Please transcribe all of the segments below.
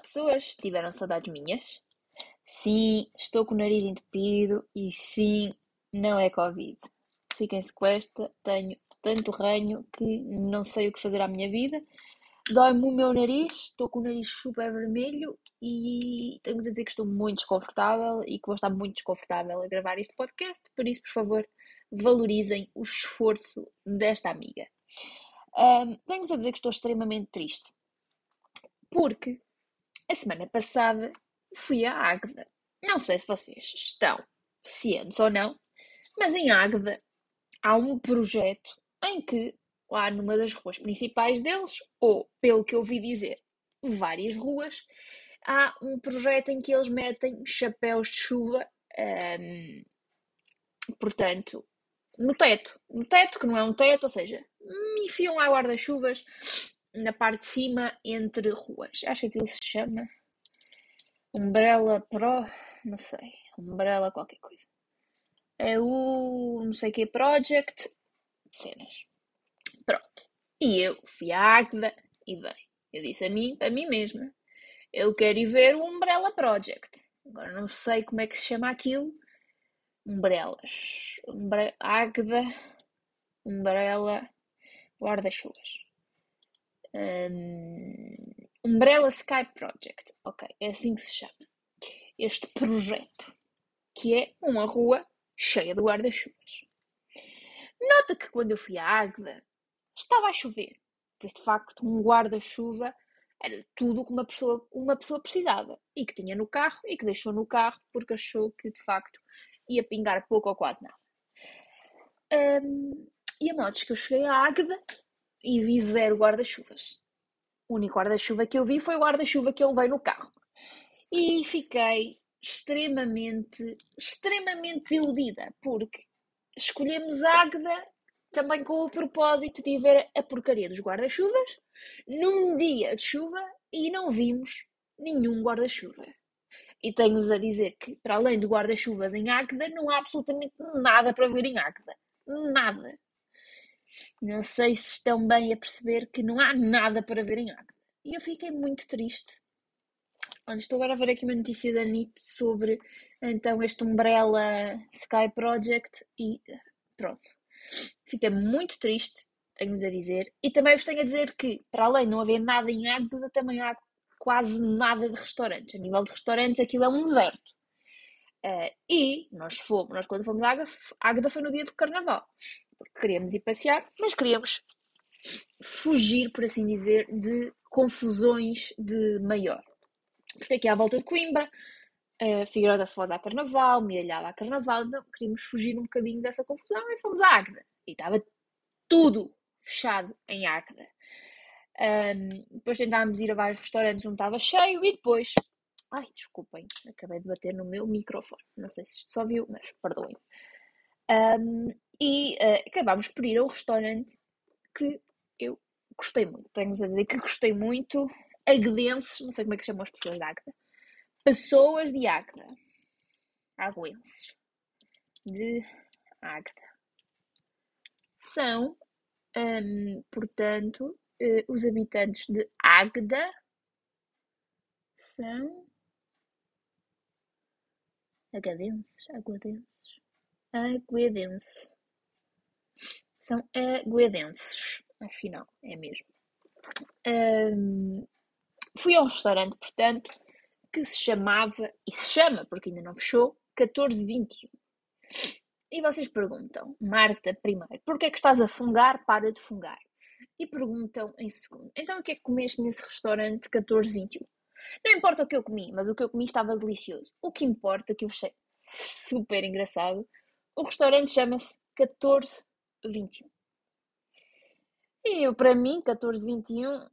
pessoas, tiveram saudades minhas? Sim, estou com o nariz entupido e sim, não é Covid. Fiquem-se com esta, tenho tanto ranho que não sei o que fazer à minha vida. Dói-me o meu nariz, estou com o nariz super vermelho e tenho de dizer que estou muito desconfortável e que vou estar muito desconfortável a gravar este podcast, por isso, por favor, valorizem o esforço desta amiga. Um, tenho-vos a dizer que estou extremamente triste, porque a semana passada fui a Águeda. Não sei se vocês estão cientes ou não, mas em Águeda há um projeto em que, lá numa das ruas principais deles, ou pelo que eu ouvi dizer, várias ruas, há um projeto em que eles metem chapéus de chuva, um, portanto, no teto. No teto, que não é um teto, ou seja, enfiam lá guarda-chuvas na parte de cima entre ruas. Acho que aquilo se chama Umbrella Pro, não sei, Umbrella qualquer coisa. É o não sei que Project, cenas. Pronto. E eu fui à Águeda e bem, eu disse a mim, a mim mesma, eu quero ir ver o Umbrella Project. Agora não sei como é que se chama aquilo. Umbrellas. Umbre Águeda. Umbrella. Guarda-chuvas. Um, Umbrella Sky Project. Ok, é assim que se chama. Este projeto. Que é uma rua cheia de guarda-chuvas. Nota que quando eu fui à Águeda estava a chover. Por de facto, um guarda-chuva era tudo que uma pessoa, uma pessoa precisava e que tinha no carro e que deixou no carro porque achou que de facto ia pingar pouco ou quase nada. Um, e a modos que eu cheguei à Águeda e vi zero guarda-chuvas. O único guarda-chuva que eu vi foi o guarda-chuva que eu levei no carro. E fiquei extremamente, extremamente desiludida, porque escolhemos Águeda também com o propósito de ver a porcaria dos guarda-chuvas num dia de chuva e não vimos nenhum guarda-chuva. E tenho-vos a dizer que, para além do guarda-chuvas em Águeda, não há absolutamente nada para ver em Águeda. Nada. Não sei se estão bem a perceber que não há nada para ver em Águeda. E eu fiquei muito triste. Olha, estou agora a ver aqui uma notícia da NIT sobre então este Umbrella Sky Project e pronto. Fiquei muito triste, tenho-vos a dizer. E também vos tenho a dizer que, para além de não haver nada em Águeda, também há quase nada de restaurantes. A nível de restaurantes, aquilo é um deserto. Uh, e nós fomos, nós quando fomos à Águeda, Águeda foi no dia do Carnaval porque queríamos ir passear, mas queríamos fugir, por assim dizer, de confusões de maior. Porque aqui à volta de Coimbra, uh, Figueira da Foz a Carnaval, Miralhada a Carnaval, então queríamos fugir um bocadinho dessa confusão e fomos à Águeda. E estava tudo fechado em Águeda. Um, depois tentámos ir a vários restaurantes onde estava cheio e depois. Ai, desculpem, acabei de bater no meu microfone. Não sei se só viu, mas perdoem. Um, e uh, acabámos por ir a um restaurante que eu gostei muito. Tenho-vos a dizer que gostei muito. Agdenses, não sei como é que chamam as pessoas de Águeda. Pessoas de Águeda. Aguenses. De Águeda. São, um, portanto, uh, os habitantes de Águeda são agadenses, aguadenses, aguedenses são aguedenses, afinal, é mesmo. Um, fui a um restaurante, portanto, que se chamava, e se chama, porque ainda não fechou, 1421. E vocês perguntam, Marta, primeiro, porquê é que estás a fungar? Para de fungar. E perguntam em segundo, então o que é que comeste nesse restaurante 1421? Não importa o que eu comi, mas o que eu comi estava delicioso. O que importa, que eu achei super engraçado, o restaurante chama-se 14 21. E eu, para mim, 14, 21,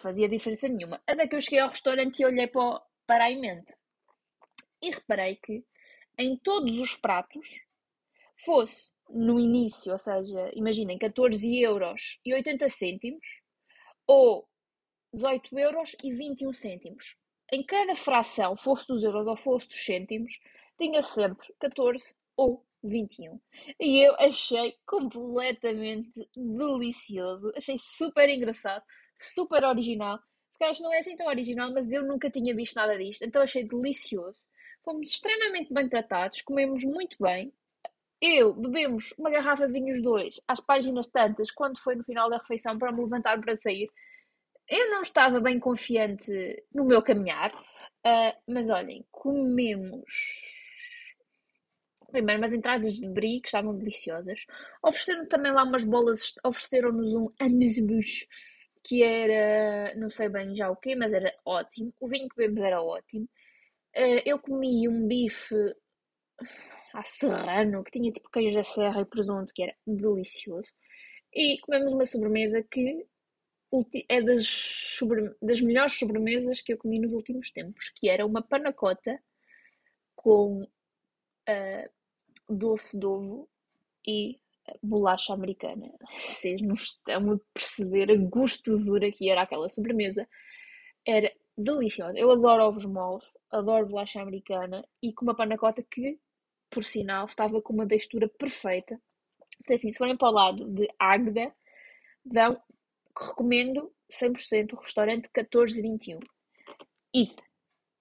fazia diferença nenhuma. Até que eu cheguei ao restaurante e olhei para, para a emenda. E reparei que em todos os pratos, fosse no início, ou seja, imaginem 14 euros e 80 cêntimos, ou 18 euros e 21 cêntimos. Em cada fração, fosse dos euros ou fosse dos cêntimos, tinha sempre 14 ou 21. E eu achei completamente delicioso, achei super engraçado, super original. se calhar não é assim tão original, mas eu nunca tinha visto nada disto, então achei delicioso. Fomos extremamente bem tratados, comemos muito bem. Eu bebemos uma garrafa de vinhos dois às páginas tantas, quando foi no final da refeição para me levantar para sair. Eu não estava bem confiante no meu caminhar, uh, mas olhem, comemos primeiro umas entradas de brie que estavam deliciosas. Ofereceram também lá umas bolas, ofereceram-nos um amuse-bouche que era, não sei bem já o quê, mas era ótimo. O vinho que bebemos era ótimo. Uh, eu comi um bife a serrano, que tinha tipo queijo da serra e presunto, que era delicioso. E comemos uma sobremesa que é das, sobre, das melhores sobremesas que eu comi nos últimos tempos, que era uma panacota com uh, doce de ovo e bolacha americana. Vocês não estão a perceber a gostosura que era aquela sobremesa. Era deliciosa. Eu adoro ovos moles, adoro bolacha americana e com uma panacota que, por sinal, estava com uma textura perfeita. Então, assim, se forem para o lado de Águeda, vão, recomendo 100% o restaurante 1421. Ide,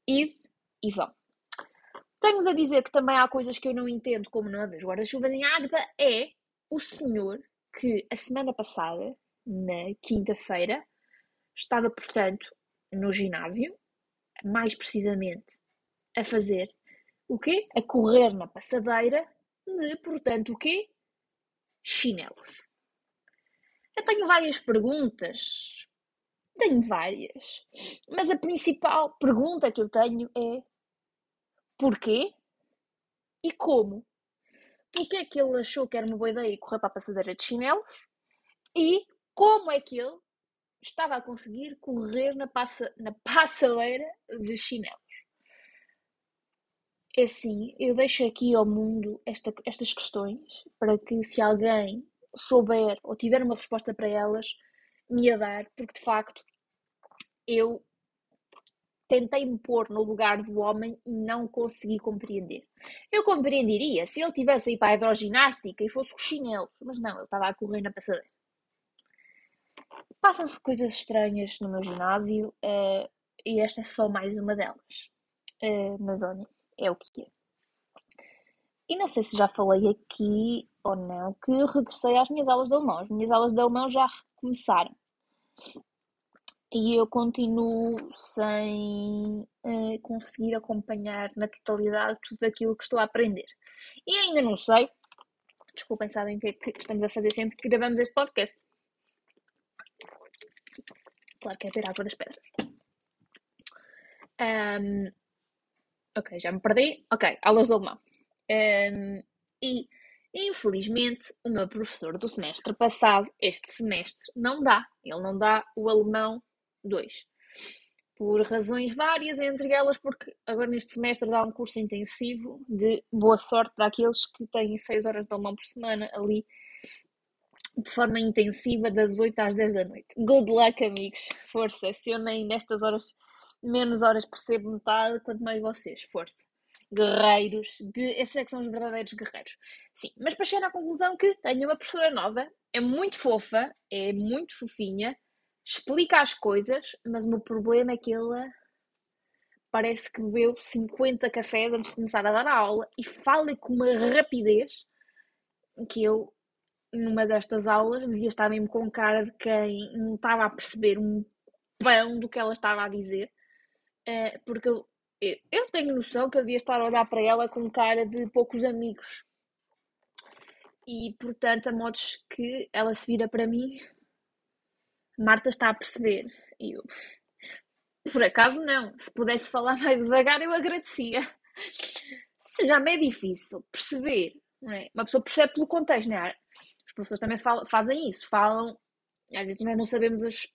ide e vão. Tenho-vos a dizer que também há coisas que eu não entendo, como não haver guarda-chuva em Águeda, é o senhor que a semana passada, na quinta-feira, estava, portanto, no ginásio, mais precisamente a fazer o quê? A correr na passadeira de, portanto, o quê? Chinelos. Eu tenho várias perguntas. Tenho várias. Mas a principal pergunta que eu tenho é porquê e como? Porque é que ele achou que era uma boa ideia correr para a passadeira de chinelos e como é que ele estava a conseguir correr na, passa, na passaleira de chinelos. É assim, eu deixo aqui ao mundo esta, estas questões para que se alguém souber ou tiver uma resposta para elas, me a dar, porque de facto eu tentei me pôr no lugar do homem e não consegui compreender. Eu compreenderia se ele tivesse aí para a hidroginástica e fosse com chinelos, mas não, ele estava a correr na passadeira. Passam-se coisas estranhas no meu ginásio uh, e esta é só mais uma delas. Uh, mas olha, é o que é. E não sei se já falei aqui ou não que regressei às minhas aulas de alemão. As minhas aulas de alemão já começaram. E eu continuo sem uh, conseguir acompanhar na totalidade tudo aquilo que estou a aprender. E ainda não sei, desculpem, sabem o que, é que estamos a fazer sempre que gravamos este podcast. Claro que é ver água das pedras. Um, ok, já me perdi. Ok, aulas de alemão. Um, e infelizmente o meu professor do semestre passado, este semestre, não dá. Ele não dá o alemão 2. Por razões várias, entre elas porque agora neste semestre dá um curso intensivo de boa sorte para aqueles que têm 6 horas de alemão por semana ali de forma intensiva das 8 às 10 da noite. Good luck, amigos. Força. Se eu nem nestas horas, menos horas percebo metade, quanto mais vocês. Força. Guerreiros. Esses é que são os verdadeiros guerreiros. Sim, mas para chegar à conclusão que tenho uma professora nova, é muito fofa, é muito fofinha, explica as coisas, mas o meu problema é que ela parece que bebeu 50 cafés antes de começar a dar a aula e fala com uma rapidez que eu numa destas aulas, devia estar mesmo com cara de quem não estava a perceber um pão do que ela estava a dizer, uh, porque eu, eu, tenho noção que eu devia estar a olhar para ela com cara de poucos amigos. E portanto, a modos que ela se vira para mim, Marta está a perceber. E eu, por acaso, não. Se pudesse falar mais devagar, eu agradecia. Se já me é difícil perceber, não é? Uma pessoa percebe pelo contexto, não é? professores também falam, fazem isso, falam, às vezes nós não sabemos as,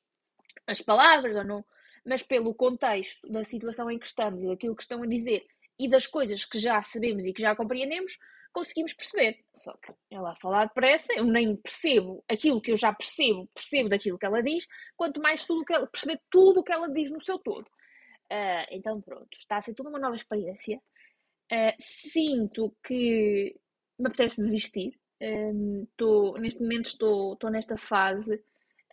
as palavras ou não, mas pelo contexto da situação em que estamos e daquilo que estão a dizer e das coisas que já sabemos e que já compreendemos, conseguimos perceber. Só que ela a falar depressa, eu nem percebo aquilo que eu já percebo, percebo daquilo que ela diz, quanto mais tudo que ela, perceber tudo o que ela diz no seu todo. Uh, então pronto, está a ser toda uma nova experiência. Uh, sinto que me apetece desistir, um, tô, neste momento estou, estou nesta fase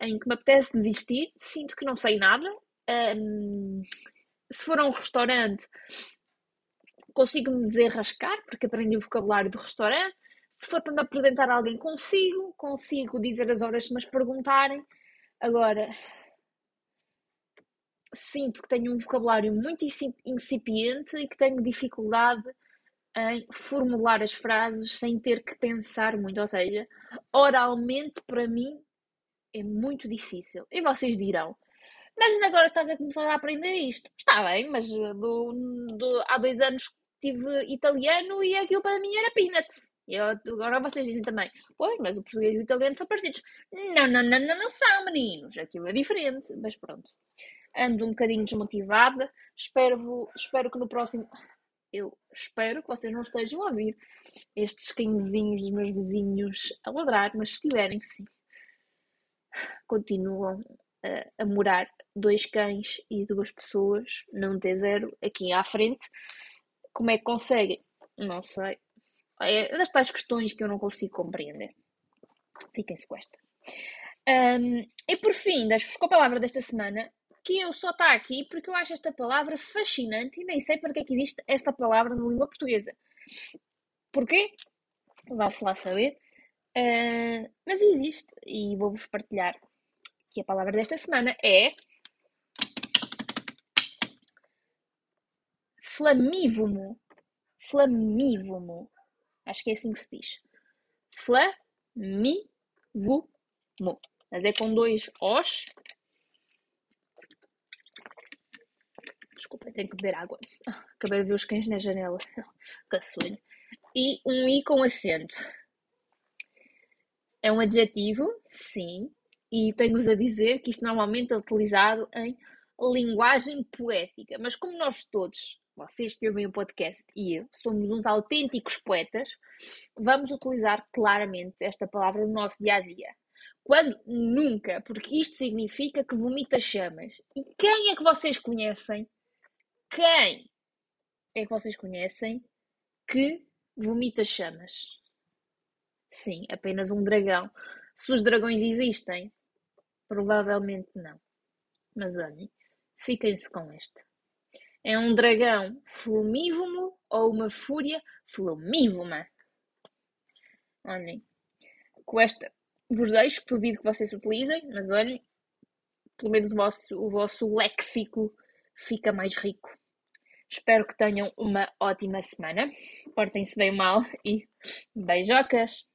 em que me apetece desistir, sinto que não sei nada, Um, se for a um restaurante, consigo me desenrascar, porque aprendi o vocabulário do restaurante. Se for para me apresentar a alguém, consigo, consigo dizer as horas se me perguntarem. Agora, sinto que tenho um vocabulário muito incipiente e que tenho dificuldade em formular as frases sem ter que pensar muito. Ou seja, oralmente, para mim, é muito difícil. E vocês dirão, mas ainda agora estás a começar a aprender isto. Está bem, mas do, do, há dois anos tive italiano e aquilo para mim era peanuts. E agora vocês dizem também, pois, mas o português e o italiano são parecidos. Não, não, não, não, não são, meninos. Aquilo é diferente. Mas pronto. Ando um bocadinho desmotivada. Espero, espero que no próximo. Eu espero que vocês não estejam a ouvir estes cãezinhos dos meus vizinhos a ladrar, mas se estiverem, sim. Continuam a, a morar dois cães e duas pessoas num T0 aqui à frente. Como é que conseguem? Não sei. É das tais questões que eu não consigo compreender. Fiquem-se com esta. Um, e por fim, deixo-vos com a palavra desta semana, que eu só está aqui porque eu acho esta palavra fascinante e nem sei para que é que existe esta palavra na língua portuguesa. Porquê? Vai-se lá saber. Uh, mas existe e vou-vos partilhar que a palavra desta semana é flamívomo. Flamívomo. Acho que é assim que se diz. Flamívomo. Mas é com dois Os. Desculpa, tenho que beber água. Ah, acabei de ver os cães na janela. Caçulho. E um I com acento. É um adjetivo, sim, e tenho-vos a dizer que isto normalmente é utilizado em linguagem poética, mas como nós todos, vocês que ouvem o podcast e eu, somos uns autênticos poetas, vamos utilizar claramente esta palavra no nosso dia a dia. Quando? Nunca, porque isto significa que vomita chamas. E quem é que vocês conhecem? Quem é que vocês conhecem que vomita chamas? Sim, apenas um dragão. Se os dragões existem, Provavelmente não. Mas olhem, fiquem-se com este. É um dragão flumívomo ou uma fúria flumívoma? Olhem, com esta vos deixo, duvido que vocês utilizem, mas olhem, pelo menos o vosso, o vosso léxico fica mais rico. Espero que tenham uma ótima semana. Portem-se bem mal e beijocas!